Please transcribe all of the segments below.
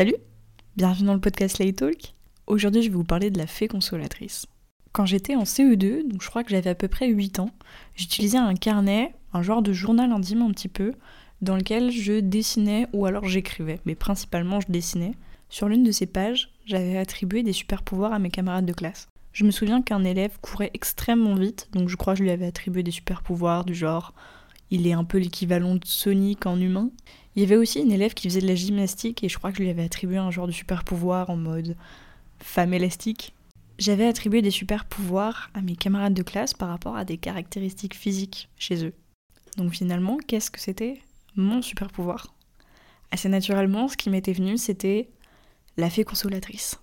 Salut Bienvenue dans le podcast Lay Talk. Aujourd'hui, je vais vous parler de la fée consolatrice. Quand j'étais en CE2, donc je crois que j'avais à peu près 8 ans, j'utilisais un carnet, un genre de journal intime un petit peu, dans lequel je dessinais ou alors j'écrivais, mais principalement je dessinais. Sur l'une de ces pages, j'avais attribué des super pouvoirs à mes camarades de classe. Je me souviens qu'un élève courait extrêmement vite, donc je crois que je lui avais attribué des super pouvoirs du genre il est un peu l'équivalent de Sonic en humain. Il y avait aussi une élève qui faisait de la gymnastique et je crois que je lui avais attribué un genre de super pouvoir en mode femme élastique. J'avais attribué des super pouvoirs à mes camarades de classe par rapport à des caractéristiques physiques chez eux. Donc finalement, qu'est-ce que c'était mon super pouvoir? Assez naturellement, ce qui m'était venu, c'était la fée consolatrice.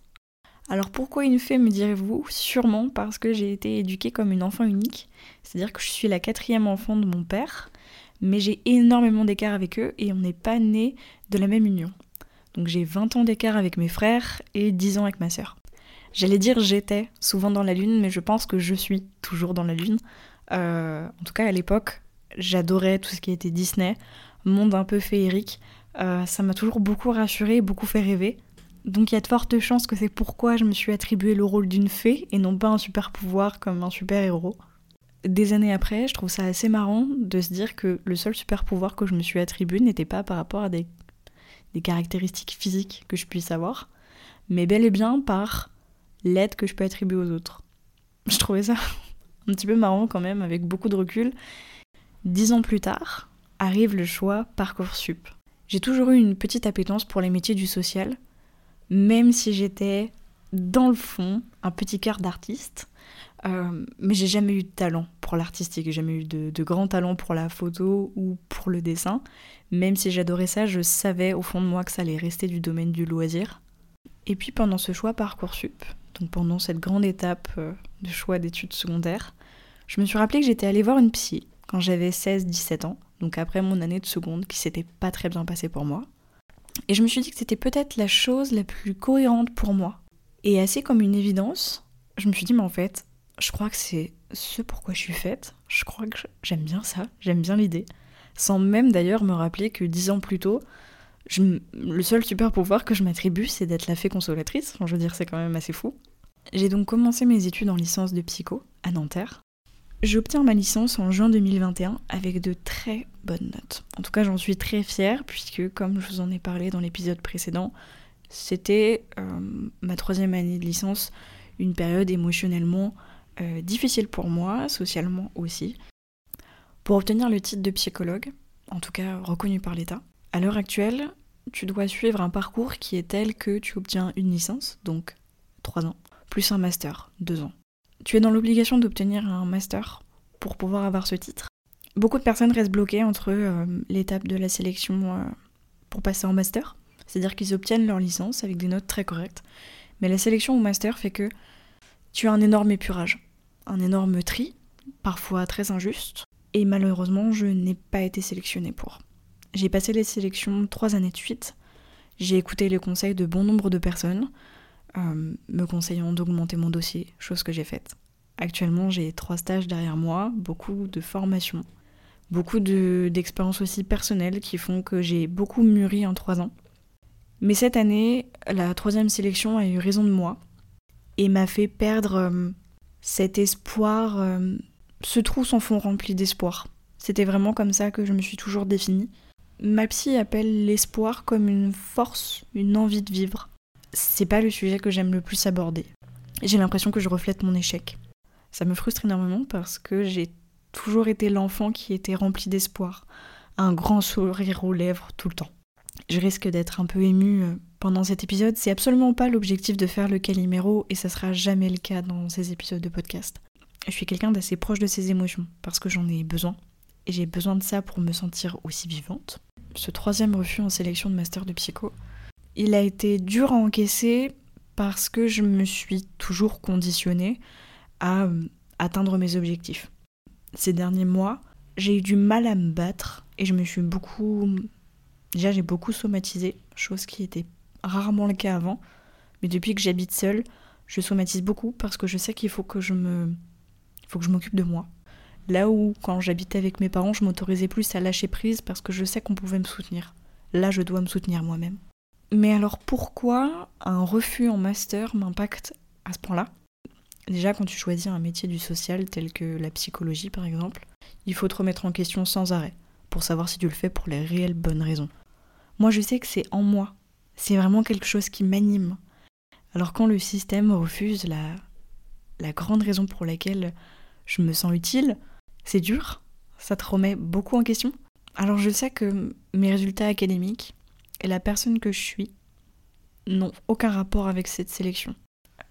Alors pourquoi une fée, me direz-vous? Sûrement parce que j'ai été éduquée comme une enfant unique, c'est-à-dire que je suis la quatrième enfant de mon père, mais j'ai énormément d'écart avec eux et on n'est pas nés de la même union. Donc j'ai 20 ans d'écart avec mes frères et 10 ans avec ma sœur. J'allais dire j'étais souvent dans la lune, mais je pense que je suis toujours dans la lune. Euh, en tout cas à l'époque, j'adorais tout ce qui était Disney, monde un peu féerique. Euh, ça m'a toujours beaucoup rassuré, beaucoup fait rêver. Donc il y a de fortes chances que c'est pourquoi je me suis attribué le rôle d'une fée et non pas un super pouvoir comme un super héros des années après, je trouve ça assez marrant de se dire que le seul super pouvoir que je me suis attribué n'était pas par rapport à des, caractéristiques physiques que je puisse avoir, mais bel et bien par l'aide que je peux attribuer aux autres. Je trouvais ça un petit peu marrant quand même, avec beaucoup de recul. Dix ans plus tard, arrive le choix Parcoursup. J'ai toujours eu une petite appétence pour les métiers du social, même si j'étais dans le fond un petit cœur d'artiste. Euh, mais j'ai jamais eu de talent pour l'artistique, jamais eu de, de grand talent pour la photo ou pour le dessin. Même si j'adorais ça, je savais au fond de moi que ça allait rester du domaine du loisir. Et puis pendant ce choix Parcoursup, donc pendant cette grande étape euh, de choix d'études secondaires, je me suis rappelé que j'étais allée voir une psy quand j'avais 16-17 ans, donc après mon année de seconde qui s'était pas très bien passée pour moi. Et je me suis dit que c'était peut-être la chose la plus cohérente pour moi. Et assez comme une évidence, je me suis dit, mais en fait, je crois que c'est ce pourquoi je suis faite. Je crois que j'aime bien ça, j'aime bien l'idée. Sans même d'ailleurs me rappeler que dix ans plus tôt, le seul super pouvoir que je m'attribue, c'est d'être la fée consolatrice. Je veux dire, c'est quand même assez fou. J'ai donc commencé mes études en licence de psycho à Nanterre. J'obtiens ma licence en juin 2021 avec de très bonnes notes. En tout cas, j'en suis très fière puisque, comme je vous en ai parlé dans l'épisode précédent, c'était euh, ma troisième année de licence, une période émotionnellement euh, difficile pour moi, socialement aussi. Pour obtenir le titre de psychologue, en tout cas reconnu par l'État, à l'heure actuelle, tu dois suivre un parcours qui est tel que tu obtiens une licence, donc 3 ans, plus un master, 2 ans. Tu es dans l'obligation d'obtenir un master pour pouvoir avoir ce titre. Beaucoup de personnes restent bloquées entre euh, l'étape de la sélection euh, pour passer en master, c'est-à-dire qu'ils obtiennent leur licence avec des notes très correctes, mais la sélection au master fait que tu as un énorme épurage un énorme tri, parfois très injuste, et malheureusement je n'ai pas été sélectionnée pour. J'ai passé les sélections trois années de suite, j'ai écouté les conseils de bon nombre de personnes, euh, me conseillant d'augmenter mon dossier, chose que j'ai faite. Actuellement j'ai trois stages derrière moi, beaucoup de formations, beaucoup d'expériences aussi personnelles qui font que j'ai beaucoup mûri en trois ans. Mais cette année, la troisième sélection a eu raison de moi et m'a fait perdre euh, cet espoir, euh, ce trou s'en fond rempli d'espoir. C'était vraiment comme ça que je me suis toujours définie. Ma psy appelle l'espoir comme une force, une envie de vivre. C'est pas le sujet que j'aime le plus aborder. J'ai l'impression que je reflète mon échec. Ça me frustre énormément parce que j'ai toujours été l'enfant qui était rempli d'espoir, un grand sourire aux lèvres tout le temps. Je risque d'être un peu émue euh, pendant cet épisode. C'est absolument pas l'objectif de faire le caliméro et ça sera jamais le cas dans ces épisodes de podcast. Je suis quelqu'un d'assez proche de ses émotions parce que j'en ai besoin et j'ai besoin de ça pour me sentir aussi vivante. Ce troisième refus en sélection de master de psycho, il a été dur à encaisser parce que je me suis toujours conditionnée à euh, atteindre mes objectifs. Ces derniers mois, j'ai eu du mal à me battre et je me suis beaucoup Déjà, j'ai beaucoup somatisé, chose qui était rarement le cas avant. Mais depuis que j'habite seule, je somatise beaucoup parce que je sais qu'il faut que je me. Faut que je m'occupe de moi. Là où, quand j'habitais avec mes parents, je m'autorisais plus à lâcher prise parce que je sais qu'on pouvait me soutenir. Là, je dois me soutenir moi-même. Mais alors pourquoi un refus en master m'impacte à ce point-là? Déjà, quand tu choisis un métier du social tel que la psychologie par exemple, il faut te remettre en question sans arrêt pour savoir si tu le fais pour les réelles bonnes raisons. Moi, je sais que c'est en moi. C'est vraiment quelque chose qui m'anime. Alors quand le système refuse la, la grande raison pour laquelle je me sens utile, c'est dur, ça te remet beaucoup en question. Alors je sais que mes résultats académiques et la personne que je suis n'ont aucun rapport avec cette sélection.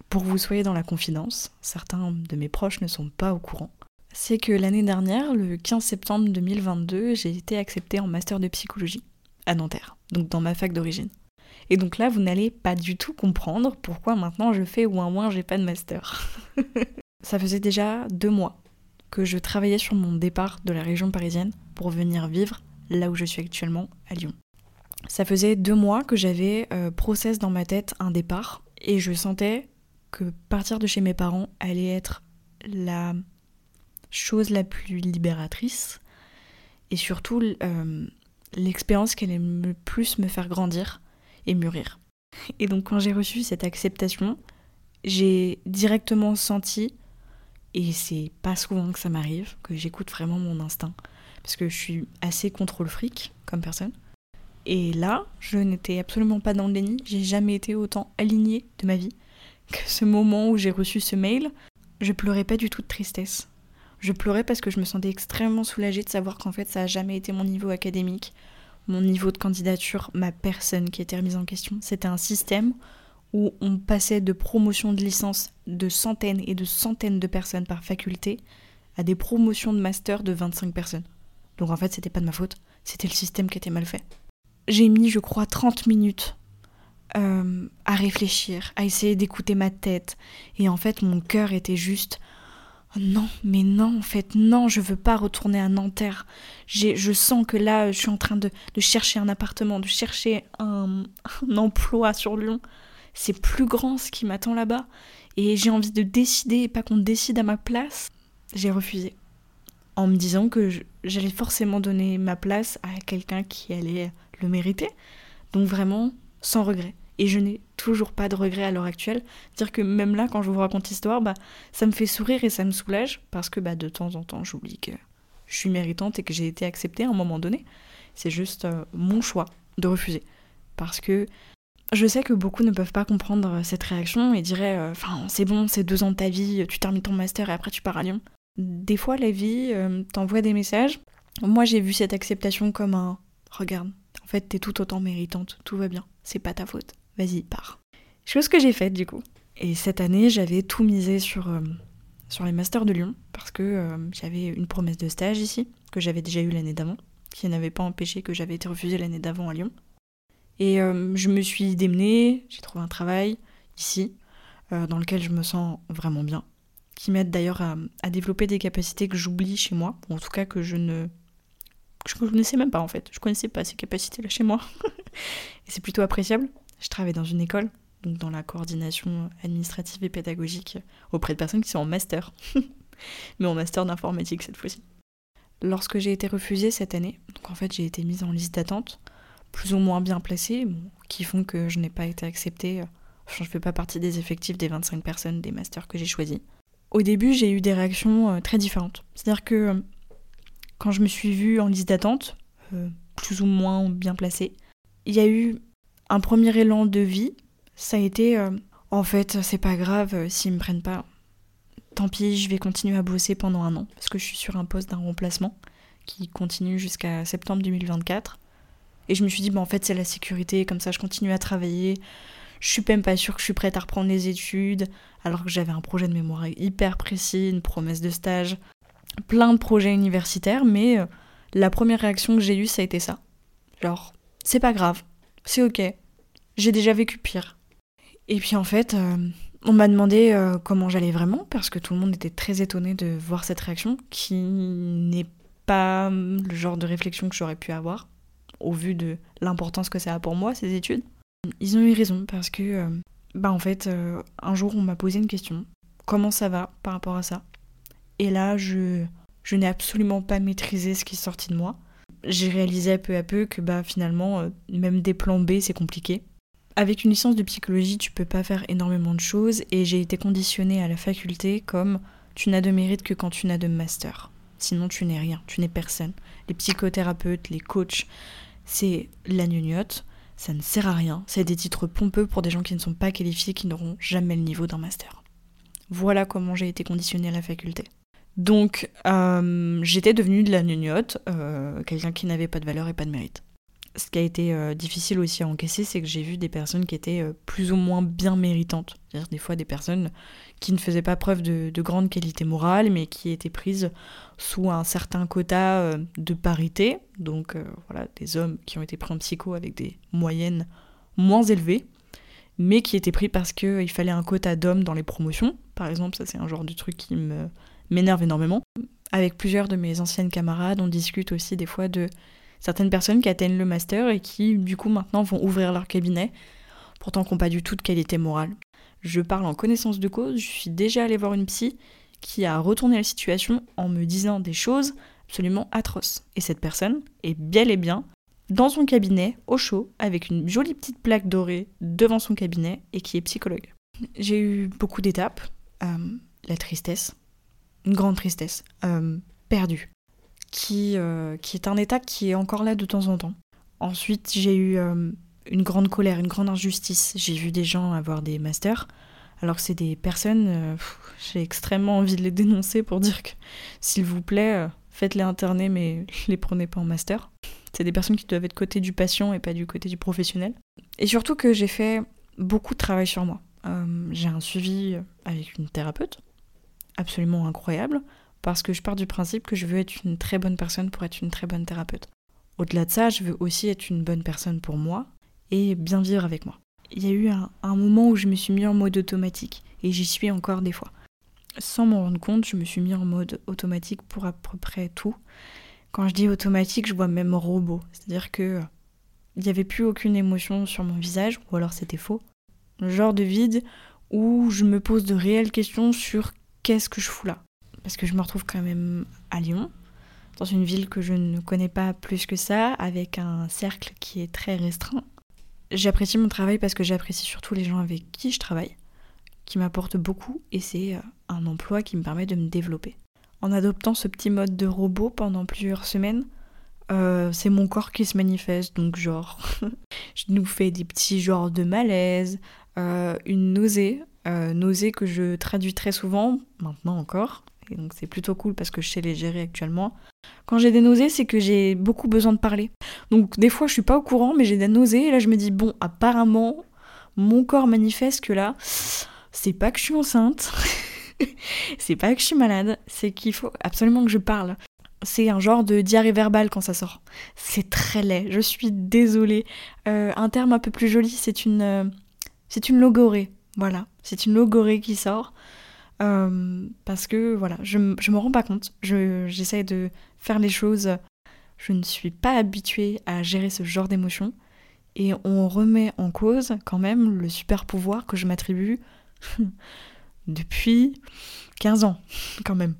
Pour vous soyez dans la confidence, certains de mes proches ne sont pas au courant. C'est que l'année dernière, le 15 septembre 2022, j'ai été acceptée en master de psychologie à Nanterre, donc dans ma fac d'origine. Et donc là, vous n'allez pas du tout comprendre pourquoi maintenant je fais ou un moins j'ai pas de master. Ça faisait déjà deux mois que je travaillais sur mon départ de la région parisienne pour venir vivre là où je suis actuellement, à Lyon. Ça faisait deux mois que j'avais euh, process dans ma tête un départ et je sentais que partir de chez mes parents allait être la chose la plus libératrice et surtout euh, l'expérience qui allait le plus me faire grandir et mûrir. Et donc quand j'ai reçu cette acceptation, j'ai directement senti, et c'est pas souvent que ça m'arrive, que j'écoute vraiment mon instinct, parce que je suis assez contrôle fric comme personne. Et là, je n'étais absolument pas dans le déni, j'ai jamais été autant alignée de ma vie que ce moment où j'ai reçu ce mail. Je pleurais pas du tout de tristesse. Je pleurais parce que je me sentais extrêmement soulagée de savoir qu'en fait ça a jamais été mon niveau académique, mon niveau de candidature, ma personne qui était remise en question. C'était un système où on passait de promotions de licence de centaines et de centaines de personnes par faculté à des promotions de master de 25 personnes. Donc en fait, c'était pas de ma faute, c'était le système qui était mal fait. J'ai mis, je crois, 30 minutes euh, à réfléchir, à essayer d'écouter ma tête. Et en fait, mon cœur était juste non, mais non, en fait, non, je veux pas retourner à Nanterre. Je sens que là, je suis en train de, chercher un appartement, de chercher un, emploi sur Lyon. C'est plus grand ce qui m'attend là-bas. Et j'ai envie de décider et pas qu'on décide à ma place. J'ai refusé. En me disant que j'allais forcément donner ma place à quelqu'un qui allait le mériter. Donc vraiment, sans regret et je n'ai toujours pas de regrets à l'heure actuelle. Dire que même là, quand je vous raconte l'histoire, bah, ça me fait sourire et ça me soulage parce que bah, de temps en temps, j'oublie que je suis méritante et que j'ai été acceptée à un moment donné. C'est juste euh, mon choix de refuser. Parce que je sais que beaucoup ne peuvent pas comprendre cette réaction et diraient euh, c'est bon, c'est deux ans de ta vie, tu termines ton master et après tu pars à Lyon. Des fois, la vie euh, t'envoie des messages. Moi, j'ai vu cette acceptation comme un Regarde, en fait, t'es tout autant méritante, tout va bien, c'est pas ta faute vas-y, pars. Chose que j'ai faite du coup. Et cette année, j'avais tout misé sur, euh, sur les masters de Lyon, parce que euh, j'avais une promesse de stage ici, que j'avais déjà eu l'année d'avant, qui n'avait pas empêché que j'avais été refusée l'année d'avant à Lyon. Et euh, je me suis démenée, j'ai trouvé un travail ici, dans lequel je me sens vraiment bien, qui m'aide d'ailleurs à, développer des capacités que j'oublie chez moi, ou en tout cas que je ne je connaissais même pas en fait, je connaissais pas ces capacités là chez moi, et c'est plutôt appréciable. Je travaille dans une école, donc dans la coordination administrative et pédagogique auprès de personnes qui sont en master, mais en master d'informatique cette fois-ci. Lorsque j'ai été refusée cette année, donc en fait j'ai été mise en liste d'attente, plus ou moins bien placée, qui font que je n'ai pas été acceptée. Je ne fais pas partie des effectifs des 25 personnes des masters que j'ai choisis. Au début, j'ai eu des réactions euh, très différentes. C'est-à-dire que euh, quand je me suis vue en liste d'attente, euh, plus ou moins bien placée, il y a eu un premier élan de vie, ça a été euh, en fait, c'est pas grave euh, s'ils me prennent pas. Tant pis, je vais continuer à bosser pendant un an parce que je suis sur un poste d'un remplacement qui continue jusqu'à septembre 2024. Et je me suis dit, bah, en fait, c'est la sécurité, comme ça je continue à travailler. Je suis même pas sûre que je suis prête à reprendre les études, alors que j'avais un projet de mémoire hyper précis, une promesse de stage, plein de projets universitaires, mais euh, la première réaction que j'ai eue, ça a été ça. Genre, c'est pas grave, c'est ok. J'ai déjà vécu pire. Et puis en fait, euh, on m'a demandé euh, comment j'allais vraiment, parce que tout le monde était très étonné de voir cette réaction, qui n'est pas le genre de réflexion que j'aurais pu avoir, au vu de l'importance que ça a pour moi, ces études. Ils ont eu raison, parce que, euh, bah en fait, un jour on m'a posé une question. Comment ça va par rapport à ça? Et là, je, je n'ai absolument pas maîtrisé ce qui est sorti de moi j'ai réalisé peu à peu que bah finalement euh, même des plans B c'est compliqué. Avec une licence de psychologie, tu peux pas faire énormément de choses et j'ai été conditionnée à la faculté comme tu n'as de mérite que quand tu n'as de master. Sinon, tu n'es rien, tu n'es personne. Les psychothérapeutes, les coachs, c'est la gnognotte, ça ne sert à rien. C'est des titres pompeux pour des gens qui ne sont pas qualifiés, qui n'auront jamais le niveau d'un master. Voilà comment j'ai été conditionnée à la faculté. Donc, euh, j'étais devenue de la gnognotte, euh, quelqu'un qui n'avait pas de valeur et pas de mérite. Ce qui a été euh, difficile aussi à encaisser, c'est que j'ai vu des personnes qui étaient plus ou moins bien méritantes. C'est-à-dire des fois des personnes qui ne faisaient pas preuve de, de grande qualité morale, mais qui étaient prises sous un certain quota de parité. Donc voilà, des hommes qui ont été pris en psycho avec des moyennes moins élevées, mais qui étaient pris parce qu'il fallait un quota d'hommes dans les promotions. Par exemple, ça c'est un genre de truc qui me m'énerve énormément. Avec plusieurs de mes anciennes camarades, on discute aussi des fois de certaines personnes qui atteignent le master et qui, du coup, maintenant vont ouvrir leur cabinet, pourtant qui n'ont pas du tout de qualité morale. Je parle en connaissance de cause, je suis déjà allée voir une psy qui a retourné la situation en me disant des choses absolument atroces. Et cette personne est bel et bien dans son cabinet, au chaud, avec une jolie petite plaque dorée devant son cabinet et qui est psychologue. J'ai eu beaucoup d'étapes. Euh, la tristesse, une grande tristesse, euh, perdue, qui, euh, qui est un état qui est encore là de temps en temps. Ensuite, j'ai eu euh, une grande colère, une grande injustice. J'ai vu des gens avoir des masters, alors que c'est des personnes, j'ai extrêmement envie de les dénoncer pour dire que, s'il vous plaît, faites-les interner, mais les prenez pas en master. C'est des personnes qui doivent être côté du patient et pas du côté du professionnel. Et surtout que j'ai fait beaucoup de travail sur moi. j'ai un suivi avec une thérapeute absolument incroyable parce que je pars du principe que je veux être une très bonne personne pour être une très bonne thérapeute. Au-delà de ça, je veux aussi être une bonne personne pour moi et bien vivre avec moi. Il y a eu un, moment où je me suis mis en mode automatique et j'y suis encore des fois. Sans m'en rendre compte, je me suis mis en mode automatique pour à peu près tout. Quand je dis automatique, je vois même robot. C'est-à-dire que il n'y avait plus aucune émotion sur mon visage, ou alors c'était faux. Le genre de vide où je me pose de réelles questions sur qu'est-ce que je fous là Parce que je me retrouve quand même à Lyon, dans une ville que je ne connais pas plus que ça, avec un cercle qui est très restreint. J'apprécie mon travail parce que j'apprécie surtout les gens avec qui je travaille, qui m'apportent beaucoup, et c'est euh, un emploi qui me permet de me développer. En adoptant ce petit mode de robot pendant plusieurs semaines, euh, c'est mon corps qui se manifeste, donc genre, je nous fais des petits genres de malaise, euh, une nausée, euh, nausées que je traduis très souvent, maintenant encore, et donc c'est plutôt cool parce que je sais les gérer actuellement. Quand j'ai des nausées, c'est que j'ai beaucoup besoin de parler. Donc des fois je suis pas au courant, mais j'ai des nausées, et là je me dis, bon, apparemment, mon corps manifeste que là, c'est pas que je suis enceinte, c'est pas que je suis malade, c'est qu'il faut absolument que je parle. C'est un genre de diarrhée verbale quand ça sort. C'est très laid, je suis désolée. Euh, un terme un peu plus joli, c'est une, euh, c'est une logorée. Voilà, c'est une logorée qui sort. Euh, parce que voilà, je, je me rends pas compte. J'essaie de faire les choses. Je ne suis pas habituée à gérer ce genre d'émotions. Et on remet en cause quand même le super pouvoir que je m'attribue depuis 15 ans, quand même.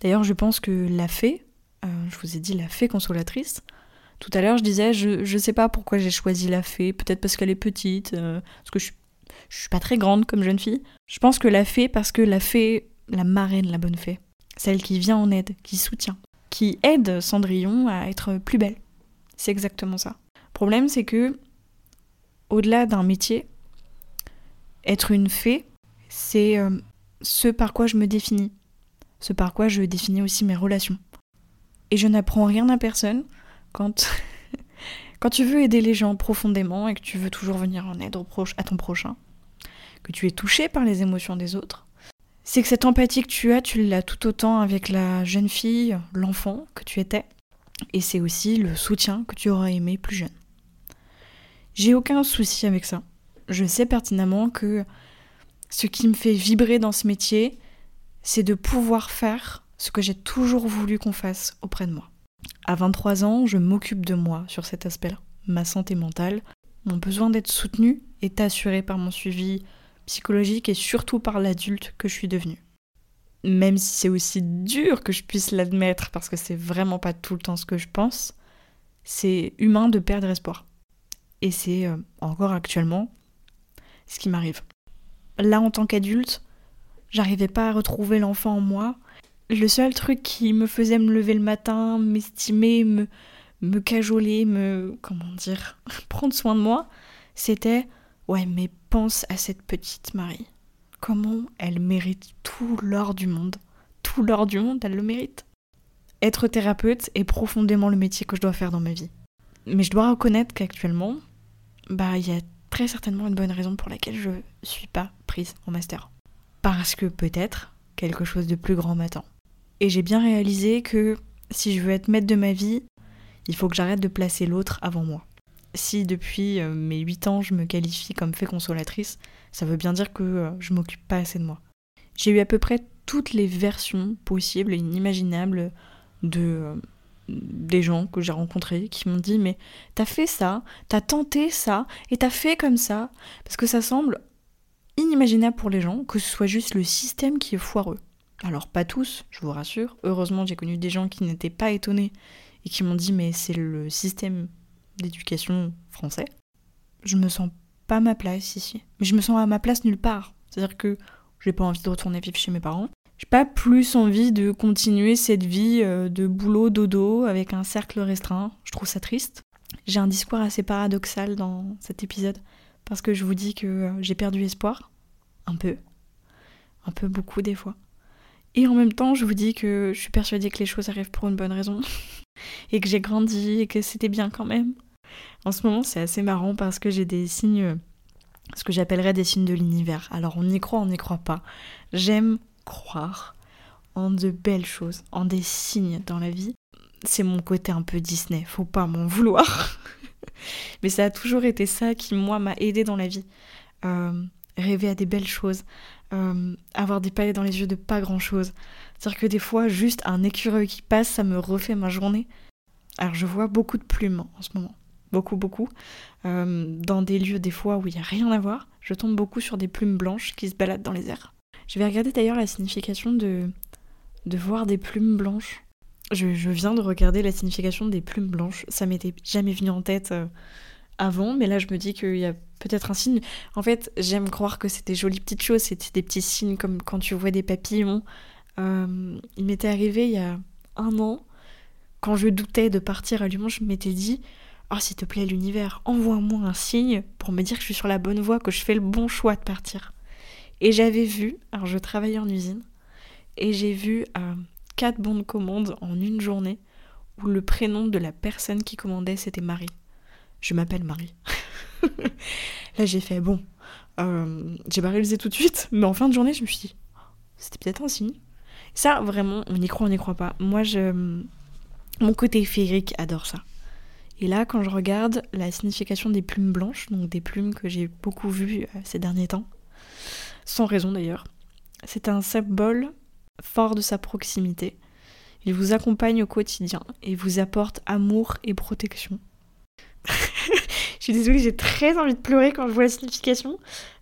D'ailleurs, je pense que la fée, euh, je vous ai dit la fée consolatrice, tout à l'heure je disais, je, je sais pas pourquoi j'ai choisi la fée, peut-être parce qu'elle est petite, euh, parce que je suis je suis pas très grande comme jeune fille. Je pense que la fée, parce que la fée, la marraine, la bonne fée, celle qui vient en aide, qui soutient, qui aide Cendrillon à être plus belle. C'est exactement ça. Le problème, c'est que, au-delà d'un métier, être une fée, c'est euh, ce par quoi je me définis, ce par quoi je définis aussi mes relations. Et je n'apprends rien à personne quand, quand tu veux aider les gens profondément et que tu veux toujours venir en aide à ton prochain tu es touché par les émotions des autres, c'est que cette empathie que tu as, tu l'as tout autant avec la jeune fille, l'enfant que tu étais, et c'est aussi le soutien que tu aurais aimé plus jeune. J'ai aucun souci avec ça. Je sais pertinemment que ce qui me fait vibrer dans ce métier, c'est de pouvoir faire ce que j'ai toujours voulu qu'on fasse auprès de moi. À 23 ans, je m'occupe de moi sur cet aspect-là. Ma santé mentale, mon besoin d'être soutenu est assuré par mon suivi psychologique et surtout par l'adulte que je suis devenue. Même si c'est aussi dur que je puisse l'admettre parce que c'est vraiment pas tout le temps ce que je pense, c'est humain de perdre espoir. Et c'est euh, encore actuellement ce qui m'arrive. Là, en tant qu'adulte, j'arrivais pas à retrouver l'enfant en moi. Le seul truc qui me faisait me lever le matin, m'estimer, me, me cajoler, me. comment dire, prendre soin de moi, c'était ouais, mais pense à cette petite Marie. Comment elle mérite tout l'or du monde. Tout l'or du monde, elle le mérite. Être thérapeute est profondément le métier que je dois faire dans ma vie. Mais je dois reconnaître qu'actuellement, bah, il y a très certainement une bonne raison pour laquelle je suis pas prise en master. Parce que peut-être quelque chose de plus grand m'attend. Et j'ai bien réalisé que si je veux être maître de ma vie, il faut que j'arrête de placer l'autre avant moi. Si depuis euh, mes 8 ans je me qualifie comme fait consolatrice, ça veut bien dire que euh, je m'occupe pas assez de moi. J'ai eu à peu près toutes les versions possibles et inimaginables de euh, des gens que j'ai rencontrés qui m'ont dit mais t'as fait ça, t'as tenté ça et t'as fait comme ça parce que ça semble inimaginable pour les gens que ce soit juste le système qui est foireux. Alors pas tous, je vous rassure. Heureusement j'ai connu des gens qui n'étaient pas étonnés et qui m'ont dit mais c'est le système d'éducation français. Je me sens pas à ma place ici. Mais je me sens à ma place nulle part. C'est-à-dire que j'ai pas envie de retourner vivre chez mes parents. J'ai pas plus envie de continuer cette vie euh, de boulot dodo avec un cercle restreint. Je trouve ça triste. J'ai un discours assez paradoxal dans cet épisode parce que je vous dis que euh, j'ai perdu espoir. Un peu. Un peu beaucoup des fois. Et en même temps, je vous dis que je suis persuadée que les choses arrivent pour une bonne raison. et que j'ai grandi et que c'était bien quand même. En ce moment, c'est assez marrant parce que j'ai des signes, ce que j'appellerais des signes de l'univers. Alors on y croit, on n'y croit pas. J'aime croire en de belles choses, en des signes dans la vie. C'est mon côté un peu Disney, faut pas m'en vouloir. Mais ça a toujours été ça qui, moi, m'a aidé dans la vie. Euh, rêver à des belles choses, euh, avoir des paillettes dans les yeux de pas grand chose. C'est-à-dire que des fois, juste un écureuil qui passe, ça me refait ma journée. Alors je vois beaucoup de plumes en ce moment beaucoup, beaucoup. Euh, dans des lieux, des fois, où il n'y a rien à voir, je tombe beaucoup sur des plumes blanches qui se baladent dans les airs. Je vais regarder d'ailleurs la signification de, de voir des plumes blanches. Je, viens de regarder la signification des plumes blanches. Ça m'était jamais venu en tête euh, avant, mais là je me dis qu'il y a peut-être un signe. En fait, j'aime croire que c'était jolies petites choses, c'était des petits signes comme quand tu vois des papillons. Euh, il m'était arrivé il y a un an, quand je doutais de partir à Lyon, je m'étais dit Oh, s'il te plaît, l'univers, envoie-moi un signe pour me dire que je suis sur la bonne voie, que je fais le bon choix de partir. Et j'avais vu, alors je travaillais en usine, et j'ai vu euh, quatre bons de en une journée où le prénom de la personne qui commandait c'était Marie. Je m'appelle Marie. Là j'ai fait bon, euh, j'ai pas réalisé tout de suite, mais en fin de journée je me suis dit, c'était peut-être un signe. Ça vraiment, on y croit, on n'y croit pas. Moi je, mon côté féerique adore ça. Et là, quand je regarde la signification des plumes blanches, donc des plumes que j'ai beaucoup vues euh, ces derniers temps, sans raison d'ailleurs, c'est un symbole fort de sa proximité. Il vous accompagne au quotidien et vous apporte amour et protection. je suis désolée, j'ai très envie de pleurer quand je vois la signification,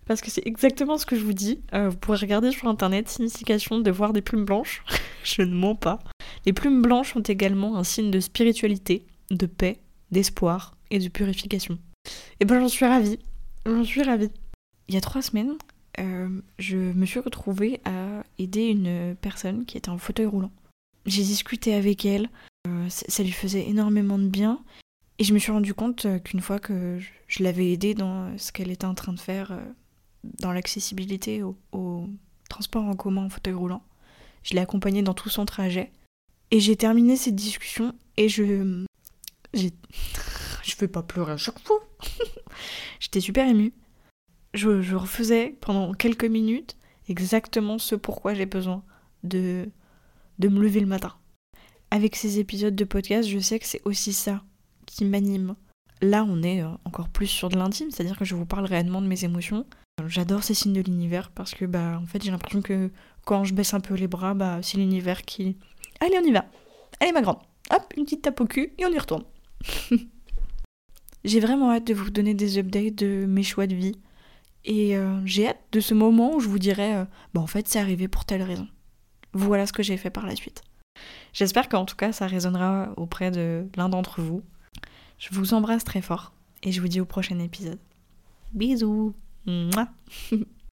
parce que c'est exactement ce que je vous dis. Euh, vous pourrez regarder sur internet signification de voir des plumes blanches. je ne mens pas. Les plumes blanches sont également un signe de spiritualité, de paix d'espoir et de purification. Et ben j'en suis ravie, j'en suis ravie. Il y a trois semaines, euh, je me suis retrouvée à aider une personne qui était en fauteuil roulant. J'ai discuté avec elle, euh, ça lui faisait énormément de bien, et je me suis rendu compte euh, qu'une fois que je l'avais aidée dans ce qu'elle était en train de faire dans l'accessibilité au, transport en commun en fauteuil roulant, je l'ai accompagnée dans tout son trajet, et j'ai terminé cette discussion et je je vais pas pleurer à chaque fois. J'étais super émue. Je, refaisais pendant quelques minutes exactement ce pourquoi j'ai besoin de, de me lever le matin. Avec ces épisodes de podcast, je sais que c'est aussi ça qui m'anime. Là, on est euh, encore plus sur de l'intime, c'est-à-dire que je vous parle réellement de mes émotions. J'adore ces signes de l'univers parce que, bah, en fait, j'ai l'impression que quand je baisse un peu les bras, bah, c'est l'univers qui. Allez, on y va Allez, ma grande Hop, une petite tape au cul et on y retourne. j'ai vraiment hâte de vous donner des updates de mes choix de vie. Et euh, j'ai hâte de ce moment où je vous dirai euh, bah en fait c'est arrivé pour telle raison. Voilà ce que j'ai fait par la suite. J'espère qu'en tout cas ça résonnera auprès de l'un d'entre vous. Je vous embrasse très fort et je vous dis au prochain épisode. Bisous